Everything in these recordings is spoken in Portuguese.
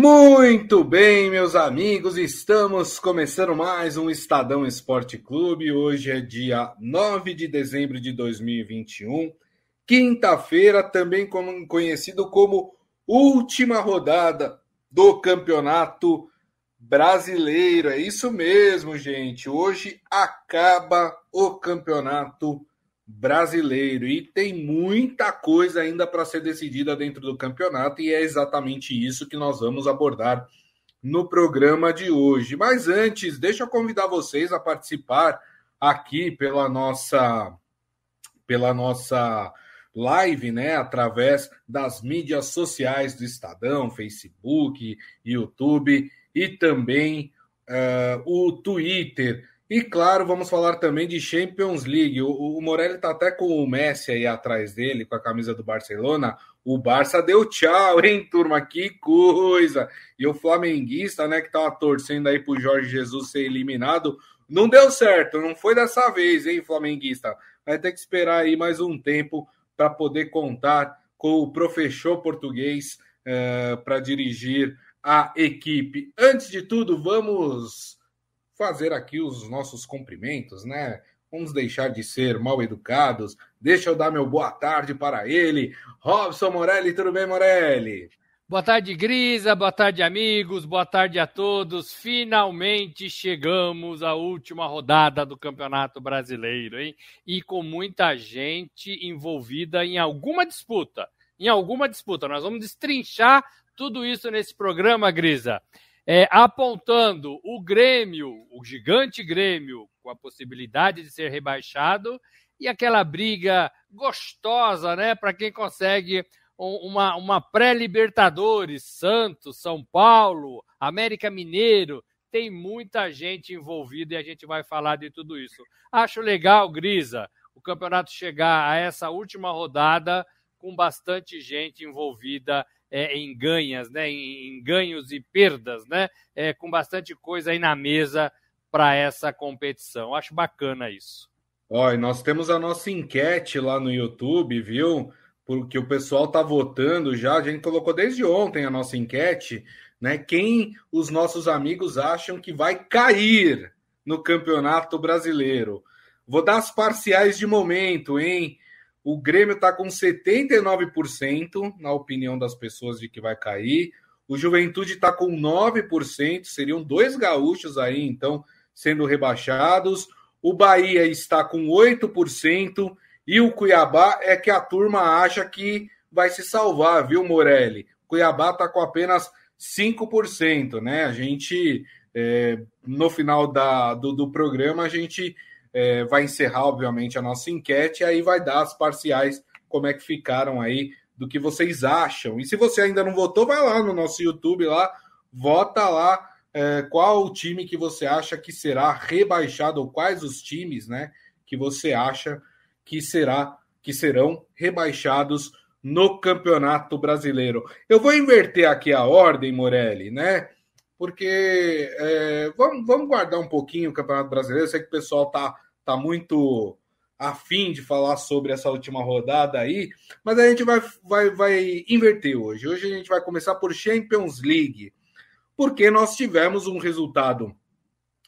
Muito bem, meus amigos, estamos começando mais um Estadão Esporte Clube. Hoje é dia 9 de dezembro de 2021, quinta-feira, também conhecido como última rodada do Campeonato Brasileiro. É isso mesmo, gente. Hoje acaba o Campeonato brasileiro e tem muita coisa ainda para ser decidida dentro do campeonato e é exatamente isso que nós vamos abordar no programa de hoje. Mas antes, deixa eu convidar vocês a participar aqui pela nossa pela nossa live, né, através das mídias sociais do Estadão, Facebook, YouTube e também uh, o Twitter. E claro, vamos falar também de Champions League. O, o Morelli está até com o Messi aí atrás dele, com a camisa do Barcelona. O Barça deu tchau, hein, turma? Que coisa! E o flamenguista, né, que estava torcendo aí pro Jorge Jesus ser eliminado, não deu certo, não foi dessa vez, hein, flamenguista? Vai ter que esperar aí mais um tempo para poder contar com o professor português uh, para dirigir a equipe. Antes de tudo, vamos fazer aqui os nossos cumprimentos, né? Vamos deixar de ser mal educados. Deixa eu dar meu boa tarde para ele. Robson Morelli, tudo bem, Morelli? Boa tarde, Grisa. Boa tarde, amigos. Boa tarde a todos. Finalmente chegamos à última rodada do Campeonato Brasileiro, hein? E com muita gente envolvida em alguma disputa. Em alguma disputa. Nós vamos destrinchar tudo isso nesse programa, Grisa é, apontando o Grêmio, o gigante Grêmio, com a possibilidade de ser rebaixado, e aquela briga gostosa, né, para quem consegue uma, uma pré-Libertadores, Santos, São Paulo, América Mineiro, tem muita gente envolvida e a gente vai falar de tudo isso. Acho legal, Grisa, o campeonato chegar a essa última rodada com bastante gente envolvida é, em ganhas, né, em, ganhos e perdas, né, é, com bastante coisa aí na mesa para essa competição. Acho bacana isso. Olha, nós temos a nossa enquete lá no YouTube, viu? Porque o pessoal está votando já. A gente colocou desde ontem a nossa enquete, né? Quem os nossos amigos acham que vai cair no Campeonato Brasileiro? Vou dar as parciais de momento, hein? O Grêmio está com 79%, na opinião das pessoas, de que vai cair. O Juventude está com 9%, seriam dois gaúchos aí, então, sendo rebaixados. O Bahia está com 8%. E o Cuiabá é que a turma acha que vai se salvar, viu, Morelli? Cuiabá está com apenas 5%, né? A gente, é, no final da, do, do programa, a gente é, vai encerrar, obviamente, a nossa enquete e aí vai dar as parciais, como é que ficaram aí, do que vocês acham. E se você ainda não votou, vai lá no nosso YouTube lá, vota lá é, qual o time que você acha que será rebaixado, ou quais os times, né, que você acha que será que serão rebaixados no Campeonato Brasileiro. Eu vou inverter aqui a ordem, Morelli, né? porque é, vamos, vamos guardar um pouquinho o Campeonato Brasileiro. Eu sei que o pessoal tá, tá muito afim de falar sobre essa última rodada aí, mas a gente vai, vai, vai inverter hoje. Hoje a gente vai começar por Champions League, porque nós tivemos um resultado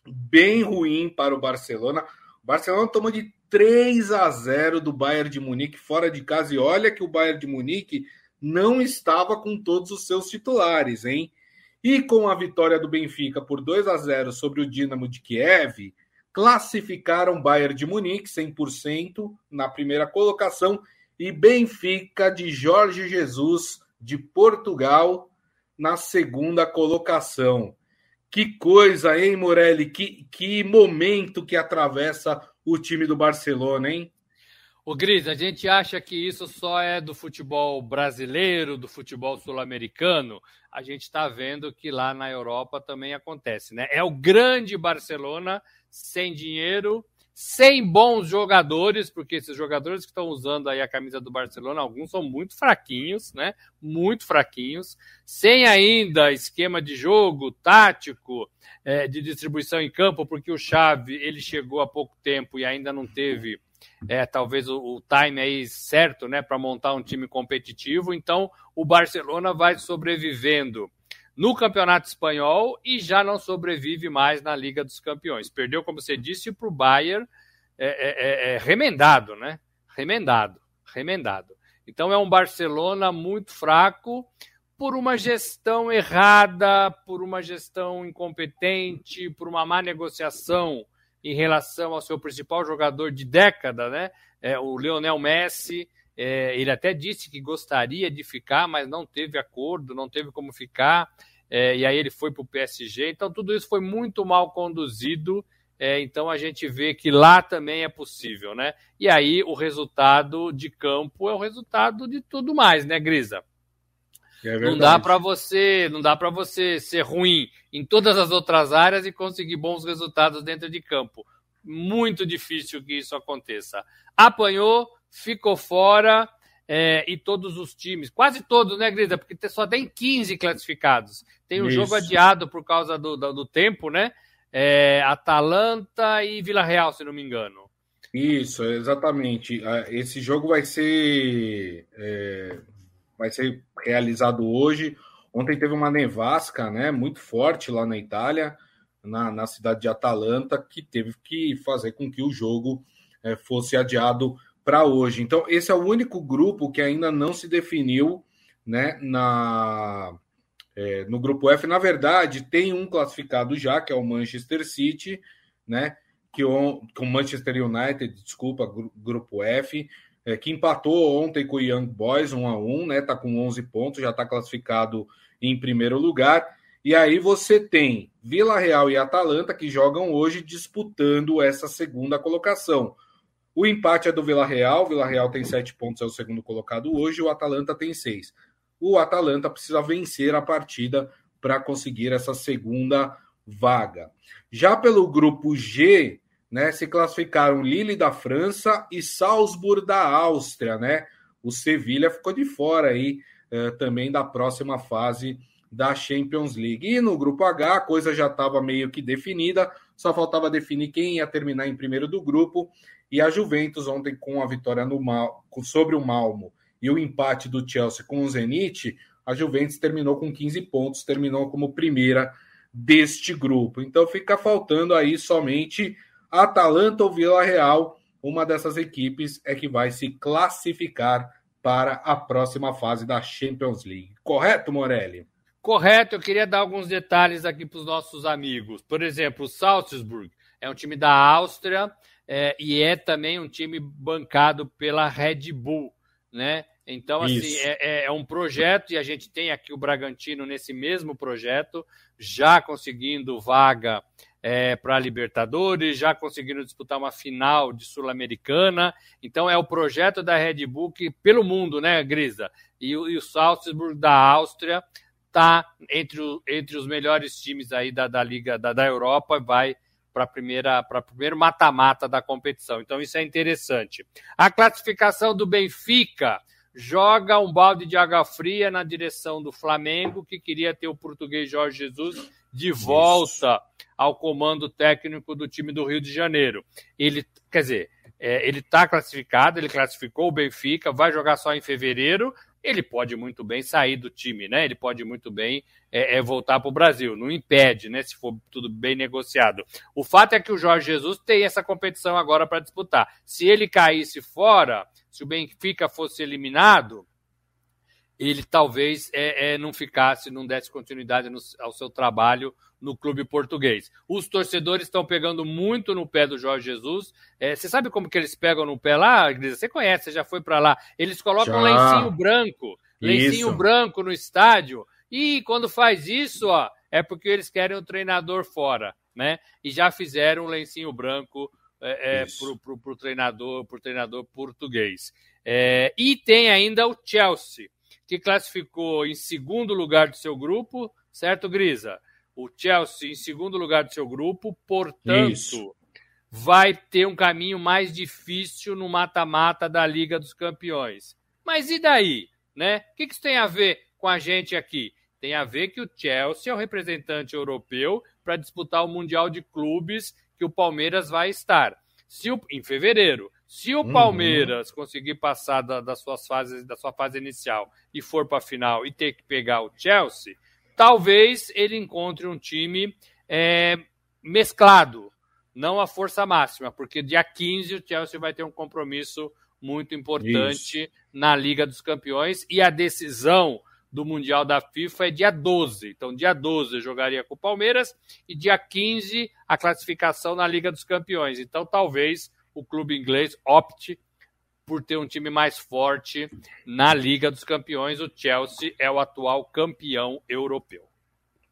bem ruim para o Barcelona. O Barcelona tomou de 3 a 0 do Bayern de Munique fora de casa, e olha que o Bayern de Munique não estava com todos os seus titulares, hein? E com a vitória do Benfica por 2 a 0 sobre o Dinamo de Kiev, classificaram Bayern de Munique 100% na primeira colocação e Benfica de Jorge Jesus de Portugal na segunda colocação. Que coisa, hein, Morelli? Que, que momento que atravessa o time do Barcelona, hein? O Gris, a gente acha que isso só é do futebol brasileiro, do futebol sul-americano. A gente está vendo que lá na Europa também acontece, né? É o grande Barcelona sem dinheiro, sem bons jogadores, porque esses jogadores que estão usando aí a camisa do Barcelona, alguns são muito fraquinhos, né? Muito fraquinhos, sem ainda esquema de jogo tático, é, de distribuição em campo, porque o Xavi ele chegou há pouco tempo e ainda não teve é, talvez o, o time aí certo né, para montar um time competitivo. Então, o Barcelona vai sobrevivendo no Campeonato Espanhol e já não sobrevive mais na Liga dos Campeões. Perdeu, como você disse, para o Bayern é, é, é, é, remendado, né? Remendado, remendado. Então é um Barcelona muito fraco por uma gestão errada, por uma gestão incompetente, por uma má negociação em relação ao seu principal jogador de década, né? É, o Lionel Messi. É, ele até disse que gostaria de ficar, mas não teve acordo, não teve como ficar. É, e aí ele foi para o PSG. Então tudo isso foi muito mal conduzido. É, então a gente vê que lá também é possível, né? E aí o resultado de campo é o resultado de tudo mais, né, Grisa? É não dá para você, não dá para você ser ruim em todas as outras áreas e conseguir bons resultados dentro de campo. Muito difícil que isso aconteça. Apanhou, ficou fora é, e todos os times, quase todos, né, Grida? Porque só tem 15 classificados. Tem um isso. jogo adiado por causa do, do, do tempo, né? É, Atalanta e Vila Real, se não me engano. Isso, exatamente. Ah, esse jogo vai ser é, vai ser realizado hoje. Ontem teve uma nevasca né, muito forte lá na Itália, na, na cidade de Atalanta, que teve que fazer com que o jogo é, fosse adiado para hoje. Então, esse é o único grupo que ainda não se definiu né, na, é, no grupo F. Na verdade, tem um classificado já, que é o Manchester City, né? Que o, com Manchester United, desculpa, grupo F, é, que empatou ontem com o Young Boys 1 a 1 né? Tá com 11 pontos, já está classificado em primeiro lugar. E aí você tem Vila Real e Atalanta que jogam hoje disputando essa segunda colocação. O empate é do Vila Real, Vila Real tem sete pontos, é o segundo colocado hoje, o Atalanta tem seis. O Atalanta precisa vencer a partida para conseguir essa segunda vaga. Já pelo grupo G, né, se classificaram Lille da França e Salzburg da Áustria, né? O Sevilha ficou de fora aí eh, também da próxima fase da Champions League. E no grupo H a coisa já estava meio que definida, só faltava definir quem ia terminar em primeiro do grupo. E a Juventus ontem com a vitória no Mal, sobre o Malmo e o empate do Chelsea com o Zenit, a Juventus terminou com 15 pontos, terminou como primeira deste grupo. Então fica faltando aí somente Atalanta ou Vila Real, uma dessas equipes é que vai se classificar para a próxima fase da Champions League. Correto, Morelli? Correto, eu queria dar alguns detalhes aqui para os nossos amigos. Por exemplo, o Salzburg é um time da Áustria é, e é também um time bancado pela Red Bull, né? Então, assim, é, é, é, um projeto e a gente tem aqui o Bragantino nesse mesmo projeto, já conseguindo vaga é, para a Libertadores, já conseguindo disputar uma final de Sul-Americana. Então é o projeto da Red Bull que, pelo mundo, né, Grisa? E, e o Salzburg da Áustria está entre, entre os melhores times aí da, da Liga da, da Europa, vai para primeira para primeiro mata-mata da competição. Então isso é interessante. A classificação do Benfica joga um balde de água fria na direção do Flamengo, que queria ter o português Jorge Jesus de volta ao comando técnico do time do Rio de Janeiro. Ele, quer dizer, é, ele está classificado, ele classificou o Benfica, vai jogar só em fevereiro. Ele pode muito bem sair do time, né? Ele pode muito bem é, é voltar para o Brasil. Não impede, né? Se for tudo bem negociado. O fato é que o Jorge Jesus tem essa competição agora para disputar. Se ele caísse fora, se o Benfica fosse eliminado, ele talvez é, é, não ficasse, não desse continuidade no, ao seu trabalho no clube português. Os torcedores estão pegando muito no pé do Jorge Jesus. É, você sabe como que eles pegam no pé lá, Grisa? Você conhece, você já foi para lá. Eles colocam já. um lencinho branco, lencinho isso. branco no estádio. E quando faz isso, ó, é porque eles querem o treinador fora, né? E já fizeram um lencinho branco é, é, para o treinador, pro treinador português. É, e tem ainda o Chelsea que classificou em segundo lugar do seu grupo, certo, Grisa? O Chelsea em segundo lugar do seu grupo, portanto, Isso. vai ter um caminho mais difícil no mata-mata da Liga dos Campeões. Mas e daí? Né? O que isso tem a ver com a gente aqui? Tem a ver que o Chelsea é o representante europeu para disputar o Mundial de Clubes que o Palmeiras vai estar. Se o, em fevereiro. Se o uhum. Palmeiras conseguir passar da, das suas fases, da sua fase inicial e for para a final e ter que pegar o Chelsea, talvez ele encontre um time é, mesclado, não a força máxima, porque dia 15 o Chelsea vai ter um compromisso muito importante Isso. na Liga dos Campeões e a decisão do Mundial da FIFA é dia 12. Então, dia 12 eu jogaria com o Palmeiras e dia 15 a classificação na Liga dos Campeões. Então, talvez o clube inglês opte por ter um time mais forte na Liga dos Campeões. O Chelsea é o atual campeão europeu.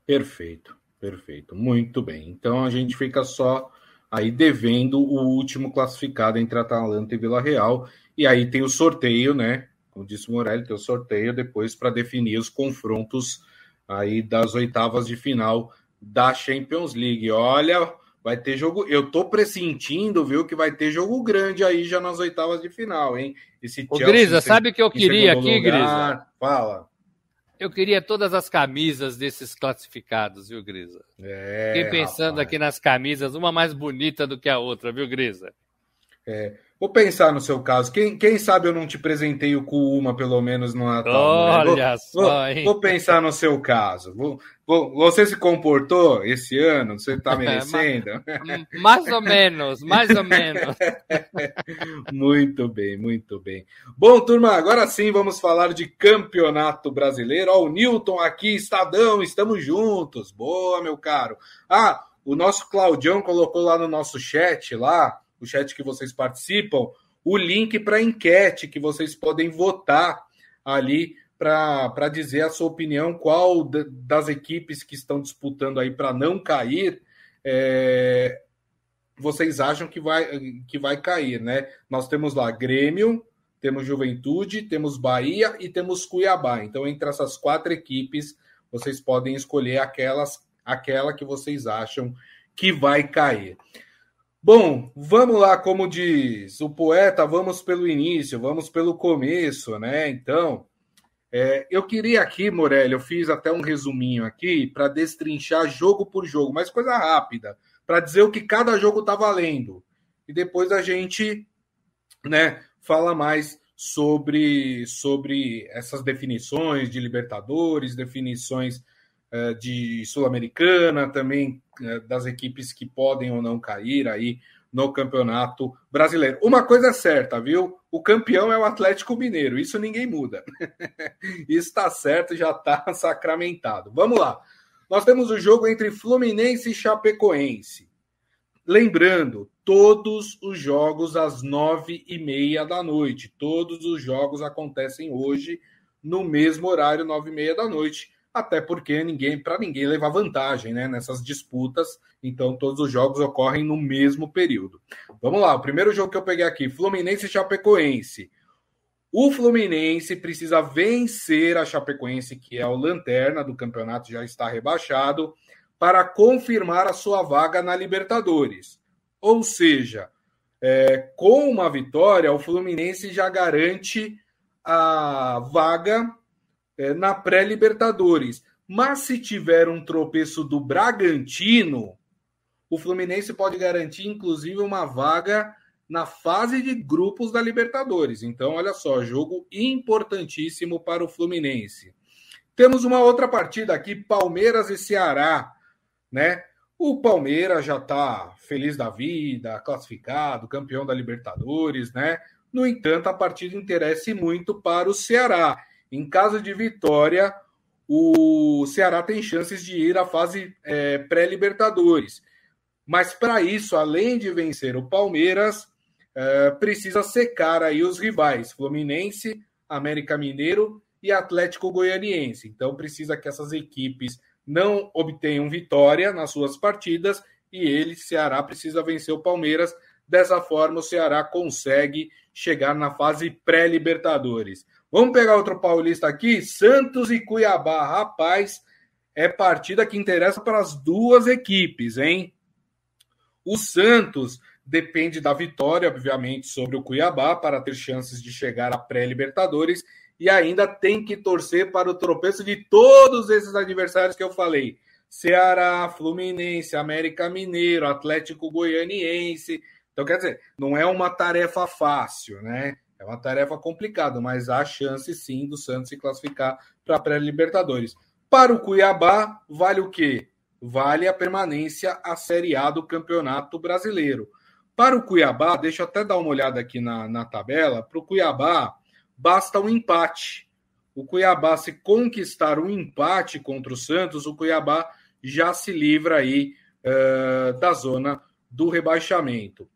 Perfeito, perfeito. Muito bem. Então a gente fica só aí devendo o último classificado entre Atalanta e Vila Real. E aí tem o sorteio, né? Como disse o Morelli, tem o sorteio depois para definir os confrontos aí das oitavas de final da Champions League. Olha, vai ter jogo. Eu tô pressentindo, viu, que vai ter jogo grande aí já nas oitavas de final, hein? Esse Ô, Grisa, sabe o que eu queria aqui, lugar. Grisa? Fala. Eu queria todas as camisas desses classificados, viu, Grisa? É, Fiquei pensando rapaz. aqui nas camisas, uma mais bonita do que a outra, viu, Grisa? É. Vou pensar no seu caso. Quem, quem sabe eu não te presenteio com uma, pelo menos, no Natal. Olha né? vou, só, hein? Vou, pensar no seu caso. Vou, vou, você se comportou esse ano? Você está merecendo? mais ou menos, mais ou menos. muito bem, muito bem. Bom, turma, agora sim vamos falar de campeonato brasileiro. Ó, o Newton aqui, Estadão, estamos juntos. Boa, meu caro. Ah, o nosso Claudião colocou lá no nosso chat lá o chat que vocês participam, o link para a enquete que vocês podem votar ali para dizer a sua opinião, qual das equipes que estão disputando aí para não cair, é, vocês acham que vai, que vai cair, né? Nós temos lá Grêmio, temos Juventude, temos Bahia e temos Cuiabá. Então, entre essas quatro equipes, vocês podem escolher aquelas, aquela que vocês acham que vai cair. Bom, vamos lá, como diz o poeta, vamos pelo início, vamos pelo começo, né? Então, é, eu queria aqui, Morelli, eu fiz até um resuminho aqui para destrinchar jogo por jogo, mas coisa rápida, para dizer o que cada jogo está valendo. E depois a gente, né, fala mais sobre, sobre essas definições de Libertadores, definições de Sul-Americana, também é, das equipes que podem ou não cair aí no Campeonato Brasileiro. Uma coisa é certa, viu? O campeão é o Atlético Mineiro, isso ninguém muda. isso está certo, já está sacramentado. Vamos lá. Nós temos o jogo entre Fluminense e Chapecoense. Lembrando, todos os jogos às nove e meia da noite. Todos os jogos acontecem hoje no mesmo horário, nove e meia da noite até porque ninguém, para ninguém levar vantagem né, nessas disputas, então todos os jogos ocorrem no mesmo período. Vamos lá, o primeiro jogo que eu peguei aqui, Fluminense e Chapecoense. O Fluminense precisa vencer a Chapecoense, que é o lanterna do campeonato, já está rebaixado, para confirmar a sua vaga na Libertadores. Ou seja, é, com uma vitória, o Fluminense já garante a vaga é, na pré-Libertadores. Mas se tiver um tropeço do Bragantino, o Fluminense pode garantir, inclusive, uma vaga na fase de grupos da Libertadores. Então, olha só, jogo importantíssimo para o Fluminense. Temos uma outra partida aqui, Palmeiras e Ceará, né? O Palmeiras já está feliz da vida, classificado, campeão da Libertadores, né? No entanto, a partida interessa muito para o Ceará. Em caso de vitória, o Ceará tem chances de ir à fase é, pré-Libertadores. Mas para isso, além de vencer o Palmeiras, é, precisa secar aí os rivais: Fluminense, América Mineiro e Atlético Goianiense. Então precisa que essas equipes não obtenham vitória nas suas partidas e ele, Ceará, precisa vencer o Palmeiras. Dessa forma, o Ceará consegue chegar na fase pré-Libertadores. Vamos pegar outro paulista aqui, Santos e Cuiabá. Rapaz, é partida que interessa para as duas equipes, hein? O Santos depende da vitória, obviamente, sobre o Cuiabá para ter chances de chegar à pré-Libertadores e ainda tem que torcer para o tropeço de todos esses adversários que eu falei. Ceará, Fluminense, América Mineiro, Atlético Goianiense. Então, quer dizer, não é uma tarefa fácil, né? É uma tarefa complicada, mas há chance sim do Santos se classificar para a pré-Libertadores. Para o Cuiabá, vale o quê? Vale a permanência à Série A do Campeonato Brasileiro. Para o Cuiabá, deixa eu até dar uma olhada aqui na, na tabela. Para o Cuiabá, basta um empate. O Cuiabá, se conquistar um empate contra o Santos, o Cuiabá já se livra aí uh, da zona do rebaixamento.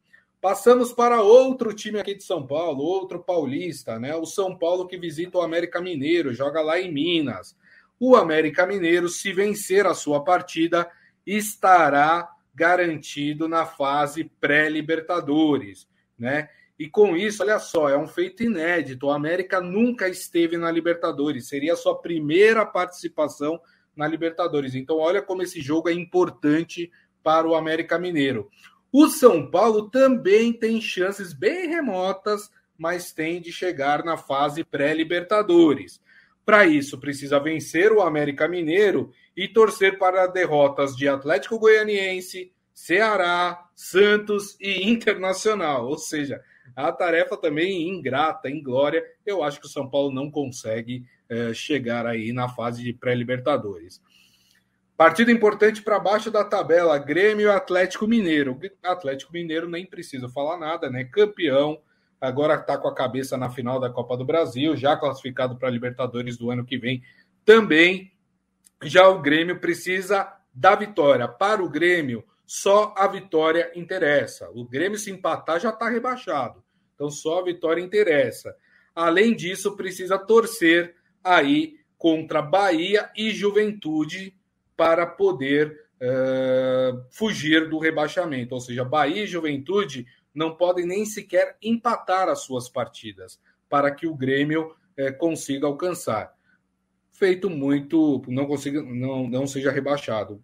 Passamos para outro time aqui de São Paulo, outro paulista, né? O São Paulo que visita o América Mineiro, joga lá em Minas. O América Mineiro, se vencer a sua partida, estará garantido na fase pré-Libertadores, né? E com isso, olha só, é um feito inédito. O América nunca esteve na Libertadores, seria a sua primeira participação na Libertadores. Então, olha como esse jogo é importante para o América Mineiro. O São Paulo também tem chances bem remotas, mas tem de chegar na fase pré-Libertadores. Para isso, precisa vencer o América Mineiro e torcer para derrotas de Atlético Goianiense, Ceará, Santos e Internacional. Ou seja, a tarefa também ingrata, inglória. Eu acho que o São Paulo não consegue é, chegar aí na fase de pré-Libertadores. Partida importante para baixo da tabela, Grêmio Atlético Mineiro. Atlético Mineiro nem precisa falar nada, né? Campeão, agora está com a cabeça na final da Copa do Brasil, já classificado para Libertadores do ano que vem também. Já o Grêmio precisa da vitória. Para o Grêmio, só a vitória interessa. O Grêmio, se empatar, já está rebaixado. Então, só a vitória interessa. Além disso, precisa torcer aí contra Bahia e Juventude para poder uh, fugir do rebaixamento. Ou seja, Bahia e Juventude não podem nem sequer empatar as suas partidas para que o Grêmio uh, consiga alcançar. Feito muito, não consiga, não, não seja rebaixado.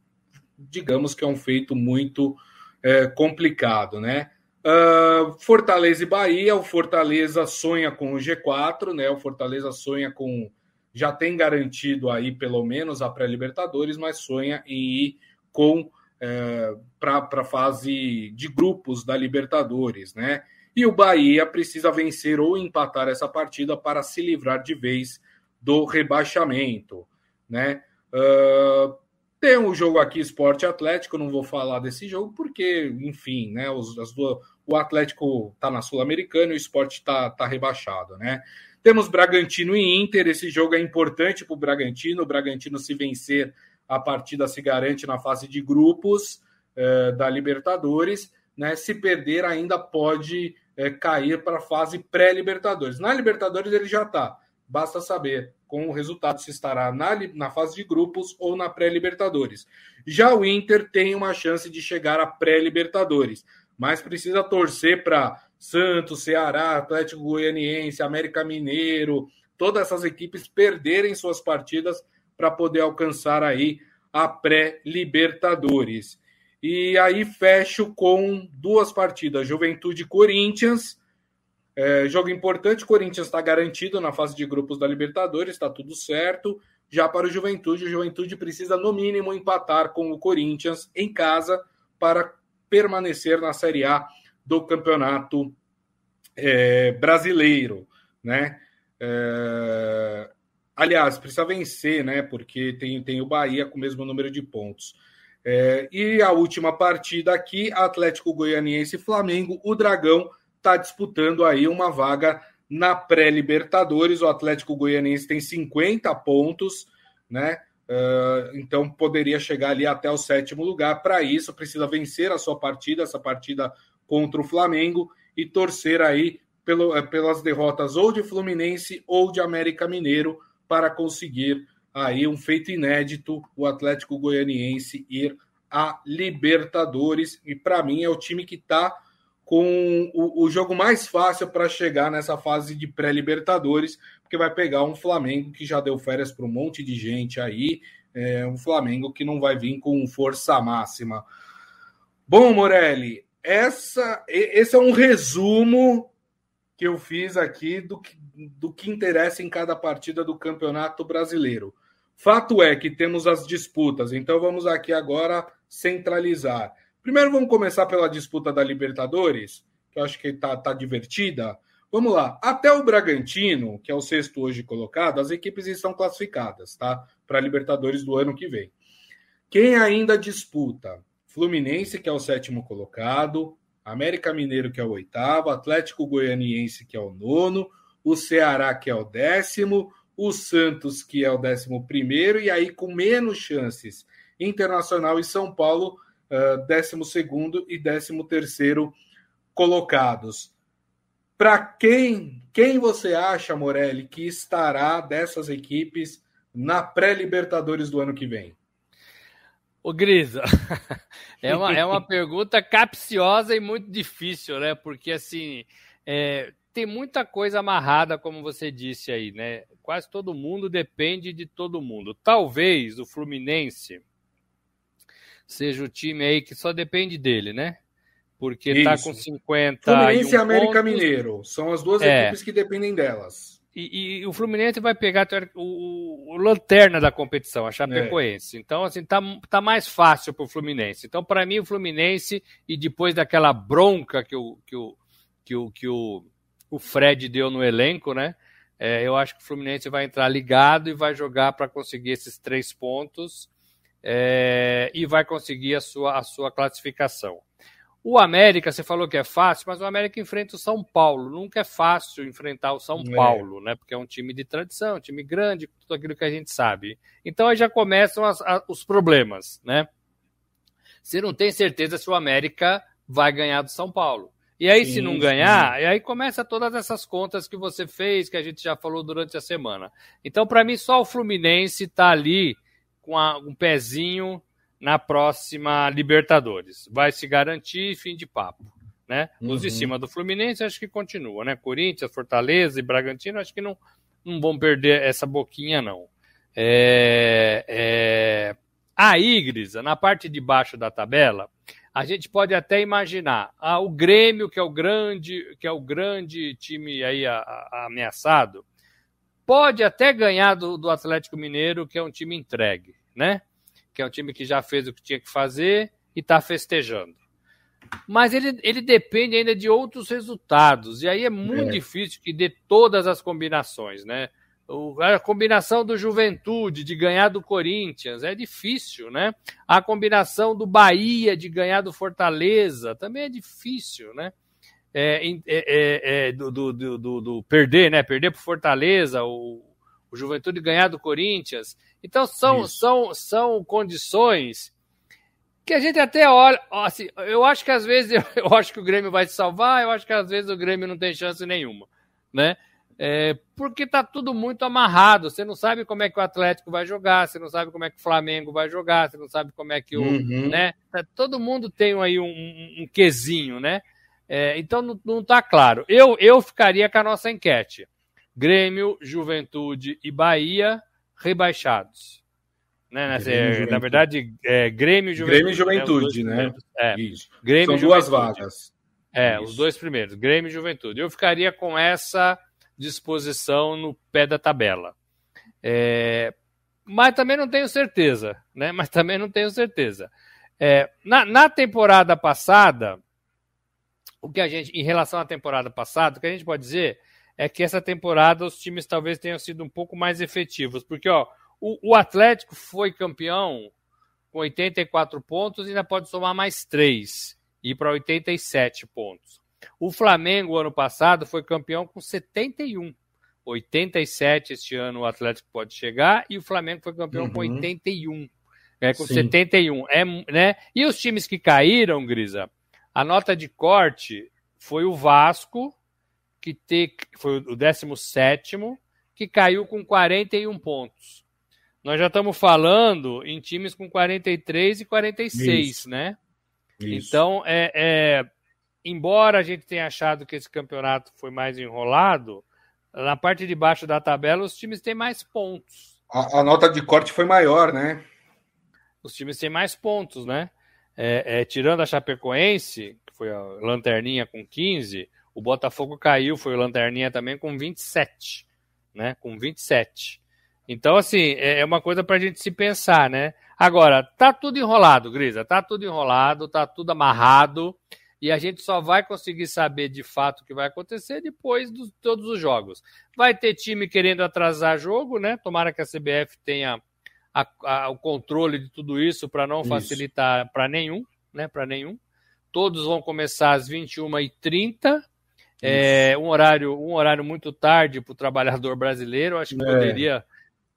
Digamos que é um feito muito uh, complicado, né? Uh, Fortaleza e Bahia, o Fortaleza sonha com o G4, né? O Fortaleza sonha com já tem garantido aí pelo menos a pré-Libertadores, mas sonha em ir com é, para a fase de grupos da Libertadores, né? E o Bahia precisa vencer ou empatar essa partida para se livrar de vez do rebaixamento, né? Uh, tem um jogo aqui, Esporte Atlético, não vou falar desse jogo, porque, enfim, né? Os, as duas, o Atlético está na Sul-Americana e o esporte está tá rebaixado, né? Temos Bragantino e Inter. Esse jogo é importante para o Bragantino. O Bragantino, se vencer, a partida se garante na fase de grupos eh, da Libertadores. Né? Se perder, ainda pode eh, cair para a fase pré-Libertadores. Na Libertadores, ele já está. Basta saber com o resultado se estará na, na fase de grupos ou na pré-Libertadores. Já o Inter tem uma chance de chegar à pré-Libertadores, mas precisa torcer para Santos, Ceará, Atlético Goianiense, América Mineiro, todas essas equipes perderem suas partidas para poder alcançar aí a pré-Libertadores. E aí fecho com duas partidas: Juventude Corinthians. É, jogo importante, Corinthians está garantido na fase de grupos da Libertadores, está tudo certo. Já para o Juventude, o Juventude precisa, no mínimo, empatar com o Corinthians em casa para permanecer na Série A do campeonato é, brasileiro, né? É, aliás, precisa vencer, né? Porque tem, tem o Bahia com o mesmo número de pontos. É, e a última partida aqui, Atlético Goianiense e Flamengo, o Dragão está disputando aí uma vaga na pré-Libertadores. O Atlético Goianiense tem 50 pontos, né? Uh, então poderia chegar ali até o sétimo lugar. Para isso, precisa vencer a sua partida, essa partida contra o Flamengo e torcer aí pelo, eh, pelas derrotas ou de Fluminense ou de América Mineiro para conseguir aí um feito inédito, o Atlético Goianiense ir a Libertadores. E para mim é o time que está com o, o, jogo mais fácil para chegar nessa fase de pré-Libertadores, porque vai pegar um Flamengo que já deu férias para um monte de gente aí, é, um Flamengo que não vai vir com força máxima. Bom, Morelli, essa, esse é um resumo que eu fiz aqui do que, do que interessa em cada partida do Campeonato Brasileiro. Fato é que temos as disputas, então vamos aqui agora centralizar. Primeiro vamos começar pela disputa da Libertadores, que eu acho que está tá divertida. Vamos lá. Até o Bragantino, que é o sexto hoje colocado, as equipes estão classificadas, tá? Para a Libertadores do ano que vem. Quem ainda disputa? Fluminense, que é o sétimo colocado, América Mineiro, que é o oitavo, Atlético Goianiense, que é o nono, o Ceará, que é o décimo, o Santos, que é o décimo primeiro, e aí com menos chances, Internacional e São Paulo, uh, décimo segundo e décimo terceiro colocados. Para quem, quem você acha, Morelli, que estará dessas equipes na pré-Libertadores do ano que vem? Ô, Grisa, é uma, é uma pergunta capciosa e muito difícil, né? Porque, assim, é, tem muita coisa amarrada, como você disse aí, né? Quase todo mundo depende de todo mundo. Talvez o Fluminense seja o time aí que só depende dele, né? Porque Isso. tá com 50. Fluminense e América pontos. Mineiro são as duas é. equipes que dependem delas. E, e, o Fluminense vai pegar o, o, o lanterna da competição, a Chapecoense. É. Então, assim, tá, tá mais fácil para o Fluminense. Então, para mim, o Fluminense, e depois daquela bronca que o, que o, que o, que o, o Fred deu no elenco, né? É, eu acho que o Fluminense vai entrar ligado e vai jogar para conseguir esses três pontos é, e vai conseguir a sua, a sua classificação. O América, você falou que é fácil, mas o América enfrenta o São Paulo. Nunca é fácil enfrentar o São é. Paulo, né? Porque é um time de tradição, um time grande, tudo aquilo que a gente sabe. Então aí já começam as, a, os problemas, né? Você não tem certeza se o América vai ganhar do São Paulo. E aí, sim, se não ganhar, sim. aí começa todas essas contas que você fez, que a gente já falou durante a semana. Então, para mim, só o Fluminense está ali com a, um pezinho na próxima Libertadores. Vai se garantir fim de papo. Né? Os de uhum. cima do Fluminense acho que continua, né? Corinthians, Fortaleza e Bragantino acho que não, não vão perder essa boquinha, não. É, é... Aí, Grisa, na parte de baixo da tabela, a gente pode até imaginar ah, o Grêmio, que é o grande, que é o grande time aí a, a, ameaçado, pode até ganhar do, do Atlético Mineiro, que é um time entregue, né? Que é um time que já fez o que tinha que fazer e está festejando. Mas ele, ele depende ainda de outros resultados, e aí é muito é. difícil que dê todas as combinações, né? O, a combinação do Juventude de ganhar do Corinthians é difícil, né? A combinação do Bahia de ganhar do Fortaleza também é difícil, né? É, é, é, é do, do, do, do, perder, né? Perder para Fortaleza, o, o Juventude ganhar do Corinthians. Então são, são, são condições que a gente até olha. Assim, eu acho que às vezes eu, eu, acho que o Grêmio vai se salvar, eu acho que às vezes o Grêmio não tem chance nenhuma, né? É, porque tá tudo muito amarrado. Você não sabe como é que o Atlético vai jogar, você não sabe como é que o Flamengo vai jogar, você não sabe como é que o. Uhum. Né? Tá, todo mundo tem aí um, um, um quesinho, né? É, então não, não tá claro. Eu, eu ficaria com a nossa enquete. Grêmio, Juventude e Bahia rebaixados. Né? É, na verdade, é, Grêmio e Juventude. Grêmio e Juventude, né? né? É. Grêmio São duas vagas. É, Isso. os dois primeiros, Grêmio e Juventude. Eu ficaria com essa disposição no pé da tabela. É, mas também não tenho certeza, né? Mas também não tenho certeza. É, na, na temporada passada, o que a gente, em relação à temporada passada, o que a gente pode dizer é que essa temporada os times talvez tenham sido um pouco mais efetivos, porque ó, o, o Atlético foi campeão com 84 pontos e ainda pode somar mais 3 e ir para 87 pontos. O Flamengo, ano passado, foi campeão com 71. 87 este ano o Atlético pode chegar e o Flamengo foi campeão uhum. com 81. É, com Sim. 71. É, né? E os times que caíram, Grisa, a nota de corte foi o Vasco, que te, foi o 17, que caiu com 41 pontos. Nós já estamos falando em times com 43 e 46, Isso. né? Isso. Então, é, é, embora a gente tenha achado que esse campeonato foi mais enrolado, na parte de baixo da tabela os times têm mais pontos. A, a nota de corte foi maior, né? Os times têm mais pontos, né? É, é, tirando a Chapecoense, que foi a lanterninha com 15, o Botafogo caiu, foi o Lanterninha também com 27, né? Com 27. Então, assim, é, é uma coisa para a gente se pensar, né? Agora, tá tudo enrolado, Grisa, tá tudo enrolado, tá tudo amarrado. e a gente só vai conseguir saber de fato o que vai acontecer depois de todos os jogos. Vai ter time querendo atrasar jogo, né? Tomara que a CBF tenha a, a, o controle de tudo isso para não isso. facilitar para nenhum, né? Para nenhum. Todos vão começar às 21h30. É, um horário, um horário muito tarde para o trabalhador brasileiro. Acho que é. poderia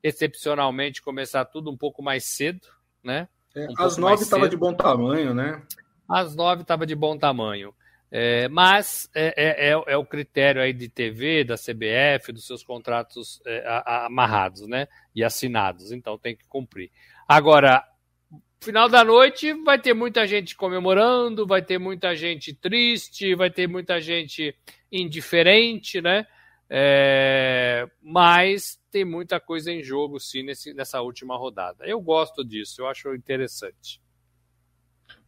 excepcionalmente começar tudo um pouco mais cedo, né? É, um às nove estava de bom tamanho, né? Às nove estava de bom tamanho. É, mas é, é, é, é, o critério aí de TV, da CBF, dos seus contratos amarrados, né? E assinados, então tem que cumprir. Agora, final da noite vai ter muita gente comemorando, vai ter muita gente triste, vai ter muita gente indiferente, né? É, mas tem muita coisa em jogo, sim, nesse, nessa última rodada. Eu gosto disso, eu acho interessante.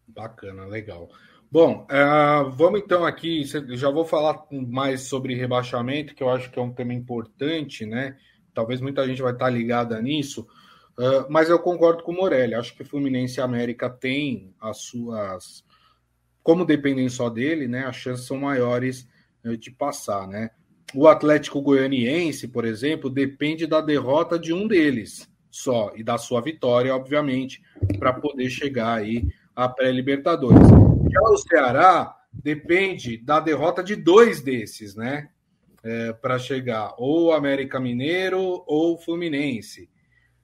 Bacana, legal. Bom, uh, vamos então aqui. Já vou falar mais sobre rebaixamento, que eu acho que é um tema importante, né? Talvez muita gente vai estar ligada nisso, uh, mas eu concordo com o Morelli. Acho que Fluminense e América têm as suas. Como dependem só dele, né? As chances são maiores eh, de passar, né? O Atlético Goianiense, por exemplo, depende da derrota de um deles só e da sua vitória, obviamente, para poder chegar aí a pré-Libertadores. Já o Ceará depende da derrota de dois desses, né? É, para chegar ou América Mineiro ou Fluminense.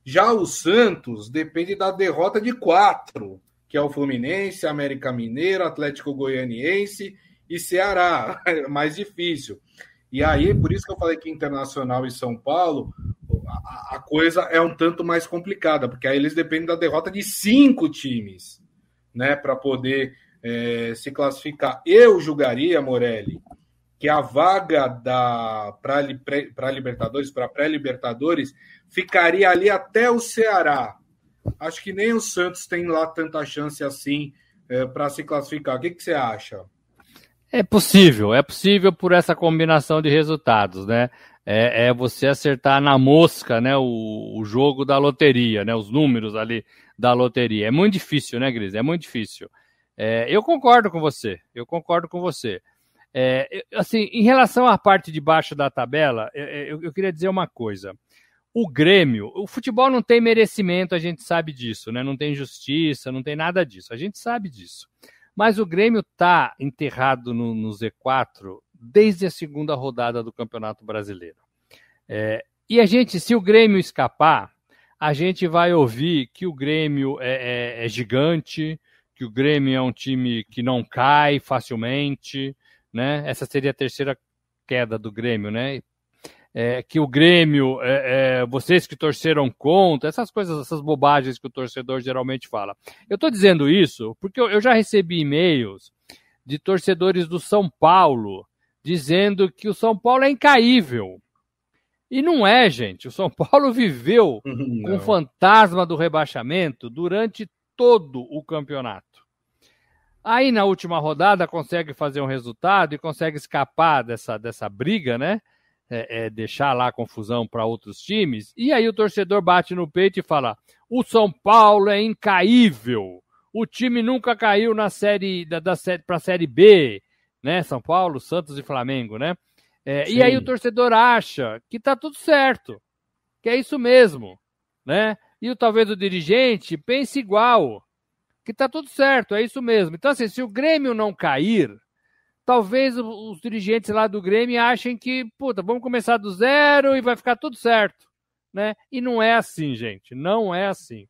Já o Santos depende da derrota de quatro, que é o Fluminense, América Mineiro, Atlético Goianiense e Ceará. É mais difícil. E aí, por isso que eu falei que Internacional e São Paulo, a, a coisa é um tanto mais complicada, porque aí eles dependem da derrota de cinco times né, para poder é, se classificar. Eu julgaria, Morelli, que a vaga da para Libertadores, para pré-Libertadores, ficaria ali até o Ceará. Acho que nem o Santos tem lá tanta chance assim é, para se classificar. O que, que você acha? É possível, é possível por essa combinação de resultados, né? É, é você acertar na mosca, né? O, o jogo da loteria, né? Os números ali da loteria. É muito difícil, né, Gris? É muito difícil. É, eu concordo com você. Eu concordo com você. É, assim, em relação à parte de baixo da tabela, é, é, eu, eu, queria dizer uma coisa. O Grêmio, o futebol não tem merecimento, a gente sabe disso, né? Não tem justiça, não tem nada disso. A gente sabe disso. Mas o Grêmio está enterrado no, no, Z4 desde a segunda rodada do Campeonato Brasileiro. É, e a gente, se o Grêmio escapar, a gente vai ouvir que o Grêmio é, é, é gigante, que o Grêmio é um time que não cai facilmente, né? Essa seria a terceira queda do Grêmio, né? É, que o Grêmio, é, é, vocês que torceram contra, essas coisas, essas bobagens que o torcedor geralmente fala. Eu estou dizendo isso porque eu, eu já recebi e-mails de torcedores do São Paulo dizendo que o São Paulo é incaível. E não é, gente. O São Paulo viveu não. com o fantasma do rebaixamento durante todo o campeonato. Aí na última rodada consegue fazer um resultado e consegue escapar dessa, dessa briga, né? É, é deixar lá confusão para outros times. E aí o torcedor bate no peito e fala: o São Paulo é incaível. O time nunca caiu na série da, da para a série B, né? São Paulo, Santos e Flamengo, né? É, e aí o torcedor acha que está tudo certo, que é isso mesmo, né? E talvez o dirigente pense igual, que está tudo certo, é isso mesmo. Então, assim, se o Grêmio não cair, talvez os dirigentes lá do Grêmio achem que, puta, vamos começar do zero e vai ficar tudo certo, né? E não é assim, gente, não é assim,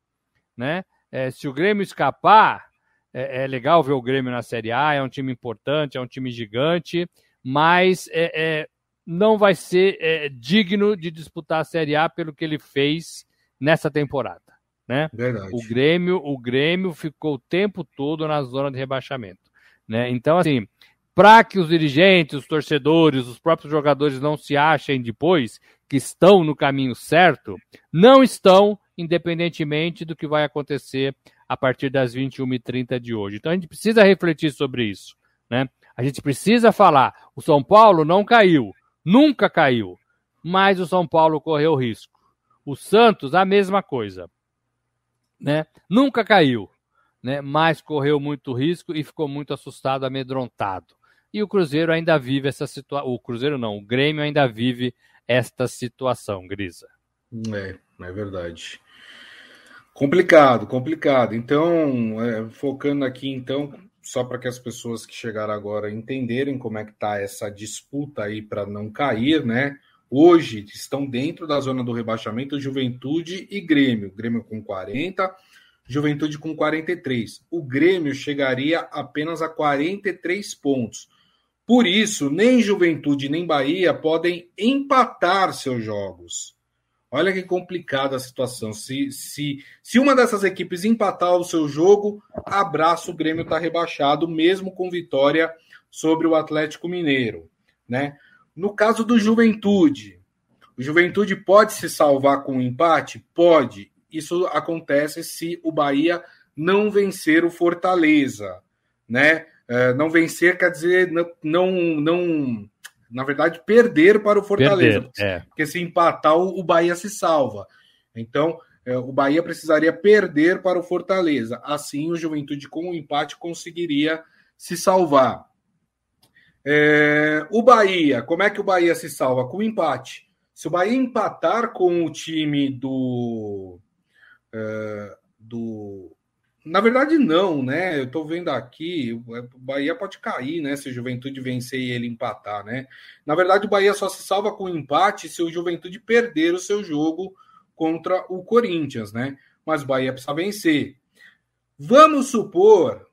né? É, se o Grêmio escapar, é, é legal ver o Grêmio na Série A, é um time importante, é um time gigante, mas é, é, não vai ser é, digno de disputar a Série A pelo que ele fez nessa temporada. Né? Verdade. O Grêmio, o Grêmio ficou o tempo todo na zona de rebaixamento. Né? Então, assim, para que os dirigentes, os torcedores, os próprios jogadores não se achem depois que estão no caminho certo, não estão, independentemente do que vai acontecer a partir das 21h30 de hoje. Então a gente precisa refletir sobre isso. Né? A gente precisa falar: o São Paulo não caiu, nunca caiu, mas o São Paulo correu risco. O Santos, a mesma coisa. Né? Nunca caiu. né, mas correu muito risco e ficou muito assustado, amedrontado. E o Cruzeiro ainda vive essa situação. O Cruzeiro não, o Grêmio ainda vive esta situação, Grisa. É, é verdade. Complicado, complicado. Então, é, focando aqui, então, só para que as pessoas que chegaram agora entenderem como é que está essa disputa aí para não cair, né? Hoje estão dentro da zona do rebaixamento Juventude e Grêmio. Grêmio com 40, Juventude com 43. O Grêmio chegaria apenas a 43 pontos. Por isso, nem Juventude nem Bahia podem empatar seus jogos. Olha que complicada a situação. Se, se, se uma dessas equipes empatar o seu jogo, abraço, o Grêmio está rebaixado, mesmo com vitória sobre o Atlético Mineiro. Né? No caso do Juventude, o Juventude pode se salvar com um empate? Pode. Isso acontece se o Bahia não vencer o Fortaleza. Né? É, não vencer quer dizer não, não, na verdade, perder para o Fortaleza. Perder, é. Porque se empatar, o Bahia se salva. Então, é, o Bahia precisaria perder para o Fortaleza. Assim, o Juventude, com o empate, conseguiria se salvar. É, o Bahia, como é que o Bahia se salva? Com empate. Se o Bahia empatar com o time do. É, do na verdade, não, né? Eu tô vendo aqui, o Bahia pode cair, né? Se o Juventude vencer e ele empatar, né? Na verdade, o Bahia só se salva com empate se o Juventude perder o seu jogo contra o Corinthians, né? Mas o Bahia precisa vencer. Vamos supor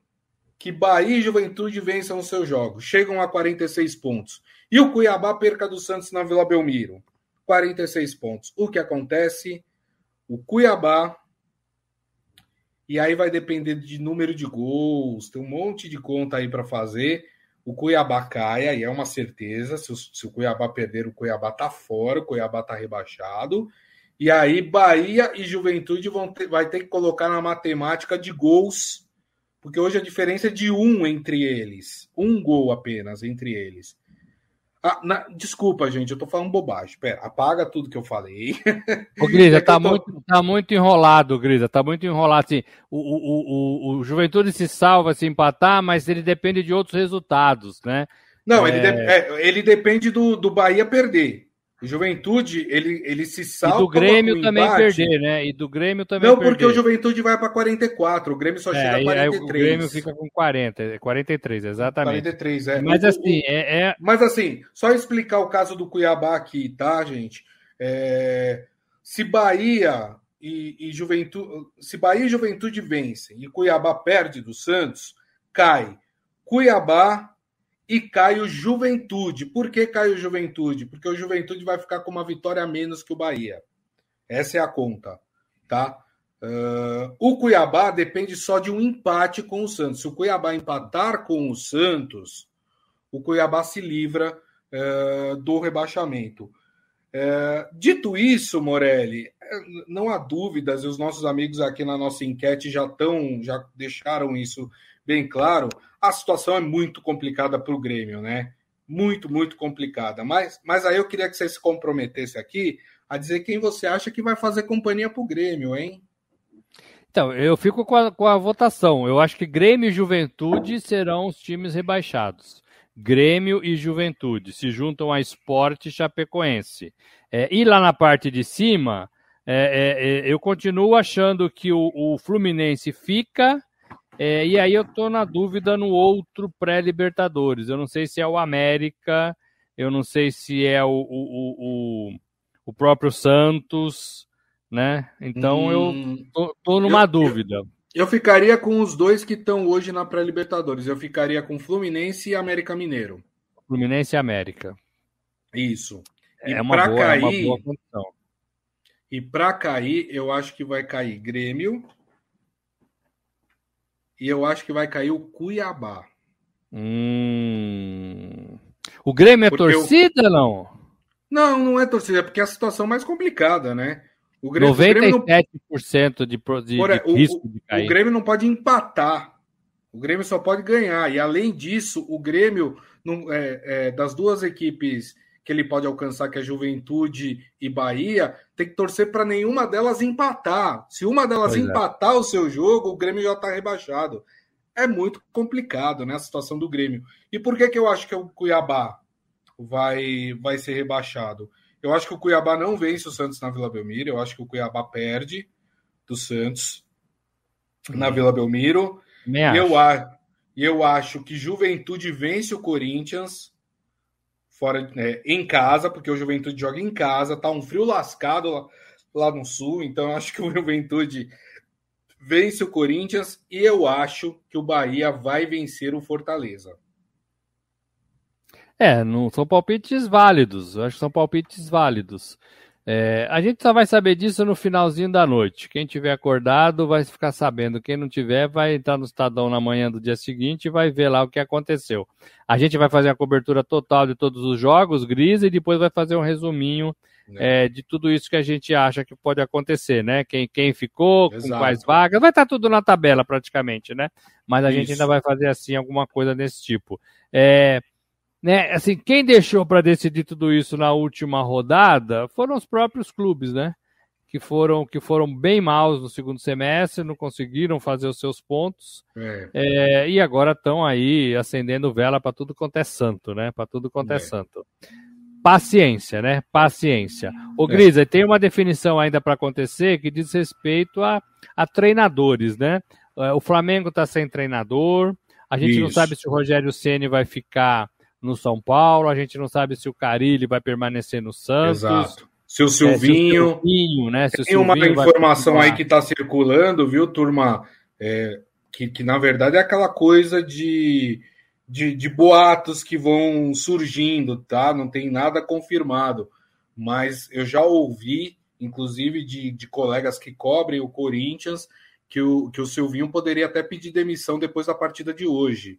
que Bahia e Juventude vençam os seus jogos, chegam a 46 pontos. E o Cuiabá perca do Santos na Vila Belmiro. 46 pontos. O que acontece? O Cuiabá e aí vai depender de número de gols, tem um monte de conta aí para fazer. O Cuiabá cai, aí é uma certeza. Se o, se o Cuiabá perder, o Cuiabá tá fora, o Cuiabá tá rebaixado. E aí Bahia e Juventude vão ter, vai ter que colocar na matemática de gols, porque hoje a diferença é de um entre eles, um gol apenas entre eles. Ah, na, desculpa, gente, eu tô falando bobagem. Pera, apaga tudo que eu falei. Ô, Grisa, é tá, tô... muito, tá muito enrolado, Grisa, tá muito enrolado. Assim, o, o, o, o Juventude se salva se empatar, mas ele depende de outros resultados, né? Não, é... ele, de, é, ele depende do, do Bahia perder. Juventude, ele, ele se salva. E do Grêmio também empate. perder, né? E do Grêmio também Não, porque perder. o Juventude vai para 44, o Grêmio só é, chega a 43. o Grêmio fica com 40, 43, exatamente. 43, é. Mas assim, é, é, Mas assim, só explicar o caso do Cuiabá aqui, tá, gente? É... Se Bahia e, e Juventude. Se Bahia e Juventude vencem e Cuiabá perde do Santos, cai Cuiabá, e cai o Juventude. Por que cai o Juventude? Porque o Juventude vai ficar com uma vitória a menos que o Bahia. Essa é a conta, tá? Uh, o Cuiabá depende só de um empate com o Santos. Se o Cuiabá empatar com o Santos, o Cuiabá se livra uh, do rebaixamento. Uh, dito isso, Morelli, não há dúvidas, e os nossos amigos aqui na nossa enquete já estão, já deixaram isso bem claro, a situação é muito complicada para o Grêmio, né? Muito, muito complicada. Mas, mas aí eu queria que você se comprometesse aqui a dizer quem você acha que vai fazer companhia para o Grêmio, hein? Então, eu fico com a, com a votação. Eu acho que Grêmio e Juventude serão os times rebaixados. Grêmio e Juventude se juntam a Esporte Chapecoense. É, e lá na parte de cima, é, é, é eu continuo achando que o, o Fluminense fica é, e aí eu tô na dúvida no outro pré-Libertadores. Eu não sei se é o América, eu não sei se é o, o, o, o próprio Santos, né? Então hum, eu tô, tô numa eu, dúvida. Eu, eu, ficaria com os dois que estão hoje na pré-Libertadores. Eu ficaria com Fluminense e América Mineiro. Fluminense e América. Isso. E é, uma boa, cair, é uma boa condição. E para cair, eu acho que vai cair Grêmio e eu acho que vai cair o Cuiabá. Hum... O Grêmio é porque torcida, eu... não? Não, não é torcida, é porque é a situação mais complicada, né? O Grêmio, 97% de, de, de o, risco de cair. O Grêmio não pode empatar. O Grêmio só pode ganhar. E além disso, o Grêmio, não, é, é, das duas equipes que ele pode alcançar, que é Juventude e Bahia, tem que torcer para nenhuma delas empatar. Se uma delas pois é. empatar é. o seu jogo, o Grêmio já está rebaixado. É muito complicado, né, a situação do Grêmio. E por que, que eu acho que o Cuiabá vai, vai ser rebaixado? Eu acho que o Cuiabá não vence o Santos na Vila Belmiro. Eu acho que o Cuiabá perde do Santos na uhum. Vila Belmiro. Eu, eu acho que Juventude vence o Corinthians fora é, em casa, porque o Juventude joga em casa, tá um frio lascado lá, lá no sul, então eu acho que o Juventude vence o Corinthians e eu acho que o Bahia vai vencer o Fortaleza. É, não são palpites válidos. Eu acho que são palpites válidos. É, a gente só vai saber disso no finalzinho da noite. Quem tiver acordado vai ficar sabendo. Quem não tiver vai entrar no Estadão na manhã do dia seguinte e vai ver lá o que aconteceu. A gente vai fazer a cobertura total de todos os jogos, Gris, e depois vai fazer um resuminho é. É, de tudo isso que a gente acha que pode acontecer, né? Quem, quem ficou, Exato. com quais vagas, vai estar tudo na tabela praticamente, né? Mas a isso. gente ainda vai fazer assim alguma coisa desse tipo. É, né, assim, quem deixou para decidir tudo isso na última rodada foram os próprios clubes, né? Que foram, que foram bem maus no segundo semestre, não conseguiram fazer os seus pontos. É. É, e agora estão aí acendendo vela para tudo quanto é santo, né? Para tudo quanto é. é. santo. Paciência, né? Paciência. O. Grisa, tem uma definição ainda para acontecer que diz respeito a, a treinadores, né? É, o Flamengo está sem treinador. A gente Isso. não sabe se o Rogério Ceni vai ficar no São Paulo, a gente não sabe se o Carilli vai permanecer no Santos. Exato. Se o Silvinho. É, se o Silvinho né? Se tem Silvinho uma informação aí que está circulando, viu, turma? É, que, que na verdade é aquela coisa de, de, de, boatos que vão surgindo, tá? Não tem nada confirmado. Mas eu já ouvi, inclusive, de, de colegas que cobrem o Corinthians, que o, que o Silvinho poderia até pedir demissão depois da partida de hoje,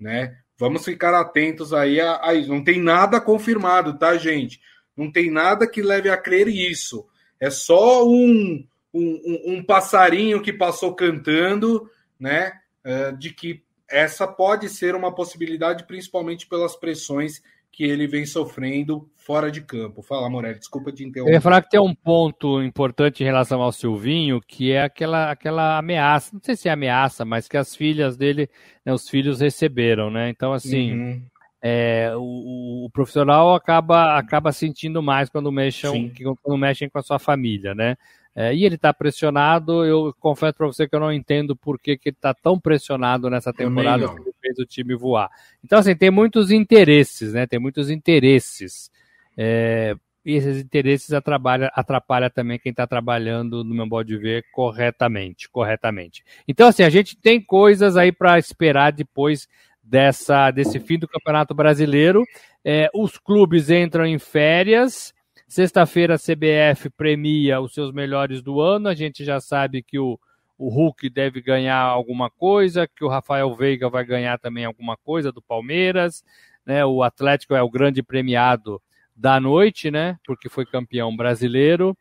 né? Vamos ficar atentos aí a, a. Não tem nada confirmado, tá, gente? Não tem nada que leve a crer isso. É só um, um, um passarinho que passou cantando, né? Uh, de que essa pode ser uma possibilidade, principalmente pelas pressões que ele vem sofrendo fora de campo. Fala, Morelli, desculpa te interromper. Eu ia falar que tem um ponto importante em relação ao Silvinho, que é aquela, aquela ameaça, não sei se é ameaça, mas que as filhas dele, né, os filhos receberam, né? Então, assim, uhum. é, o, o, profissional acaba, acaba sentindo mais quando mexem, quando mexem com a sua família, né? É, e ele está pressionado. Eu confesso para você que eu não entendo por que, que ele está tão pressionado nessa temporada ele fez o time voar. Então, assim, tem muitos interesses, né? Tem muitos interesses. É, e esses interesses atrapalham, atrapalha também quem está trabalhando, no meu modo de ver, corretamente, corretamente. Então, assim, a gente tem coisas aí para esperar depois dessa, desse fim do Campeonato Brasileiro. É, os clubes entram em férias, Sexta-feira a CBF premia os seus melhores do ano. A gente já sabe que o, o Hulk deve ganhar alguma coisa, que o Rafael Veiga vai ganhar também alguma coisa do Palmeiras. Né? O Atlético é o grande premiado da noite, né? Porque foi campeão brasileiro.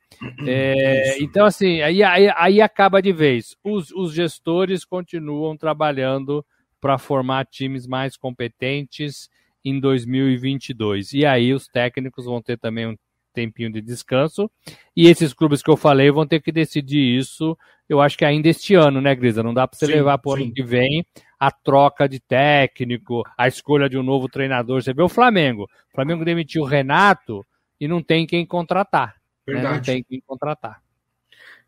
É, então, assim, aí, aí, aí, acaba de vez. Os, os gestores continuam trabalhando para formar times mais competentes em 2022. E aí os técnicos vão ter também um tempinho de descanso. E esses clubes que eu falei vão ter que decidir isso, eu acho que ainda este ano, né, Grisa? Não dá para você sim, levar para o ano que vem a troca de técnico, a escolha de um novo treinador. Você vê o Flamengo. O Flamengo demitiu o Renato e não tem quem contratar. Né? Não tem quem contratar.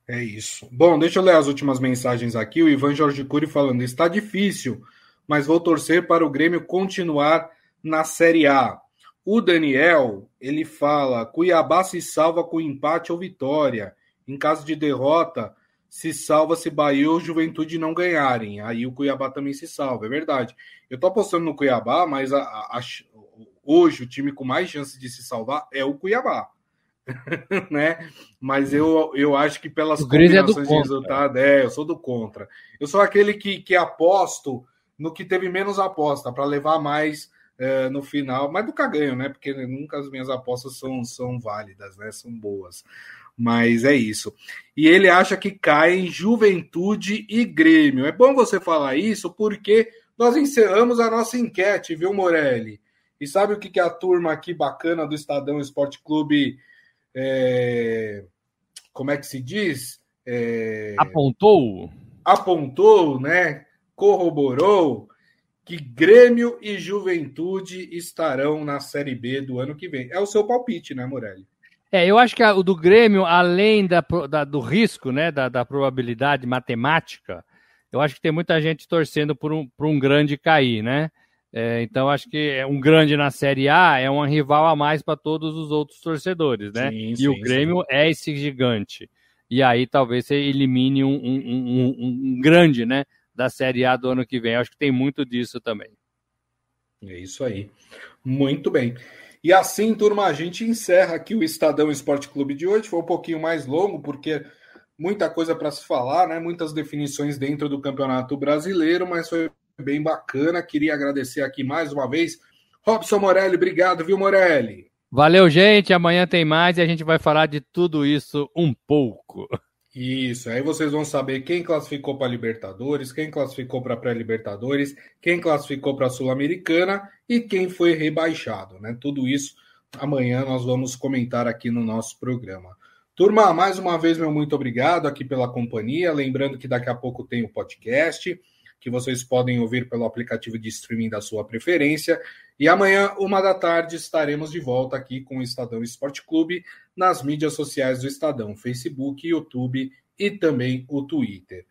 É isso. Bom, deixa eu ler as últimas mensagens aqui. O Ivan Jorge Cury falando: está difícil, mas vou torcer para o Grêmio continuar na Série A. O Daniel, ele fala: Cuiabá se salva com empate ou vitória. Em caso de derrota, se salva se Bahia ou Juventude não ganharem. Aí o Cuiabá também se salva, é verdade. Eu tô apostando no Cuiabá, mas a, a, a, hoje o time com mais chance de se salvar é o Cuiabá. né? Mas eu, eu acho que pelas é combinações é de resultado, é, eu sou do contra. Eu sou aquele que, que aposto no que teve menos aposta, para levar mais é, no final, mas nunca ganho, né? Porque nunca as minhas apostas são, são válidas, né? São boas. Mas é isso. E ele acha que cai em Juventude e Grêmio. É bom você falar isso porque nós encerramos a nossa enquete, viu, Morelli? E sabe o que, que a turma aqui bacana do Estadão Esporte Clube, é... como é que se diz? É... Apontou? Apontou, né? Corroborou que Grêmio e Juventude estarão na Série B do ano que vem. É o seu palpite, né, Morelli? É, eu acho que a, o do Grêmio, além da, da, do risco, né, da, da, probabilidade matemática, eu acho que tem muita gente torcendo por um, por um grande cair, né? É, então, acho que é um grande na Série A é um rival a mais para todos os outros torcedores, né? Sim, e sim, o Grêmio sim. é esse gigante. E aí talvez você elimine um, um, um, um, grande, né? Da Série A do ano que vem. Eu acho que tem muito disso também. É isso aí. Muito bem. E assim, turma, a gente encerra aqui o Estadão Esporte Clube de hoje. Foi um pouquinho mais longo, porque muita coisa para se falar, né? Muitas definições dentro do Campeonato Brasileiro, mas foi bem bacana. Queria agradecer aqui mais uma vez. Robson Morelli, obrigado, viu, Morelli? Valeu, gente. Amanhã tem mais e a gente vai falar de tudo isso um pouco. Isso, aí vocês vão saber quem classificou para Libertadores, quem classificou para pré-Libertadores, quem classificou para Sul-Americana e quem foi rebaixado, né? Tudo isso amanhã nós vamos comentar aqui no nosso programa. Turma, mais uma vez, meu muito obrigado aqui pela companhia. Lembrando que daqui a pouco tem o podcast, que vocês podem ouvir pelo aplicativo de streaming da sua preferência. E amanhã, uma da tarde, estaremos de volta aqui com o Estadão Esporte Clube nas mídias sociais do Estadão, Facebook, YouTube e também o Twitter.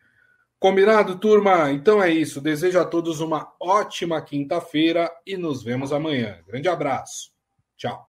Combinado, turma? Então é isso. Desejo a todos uma ótima quinta-feira e nos vemos amanhã. Grande abraço. Tchau.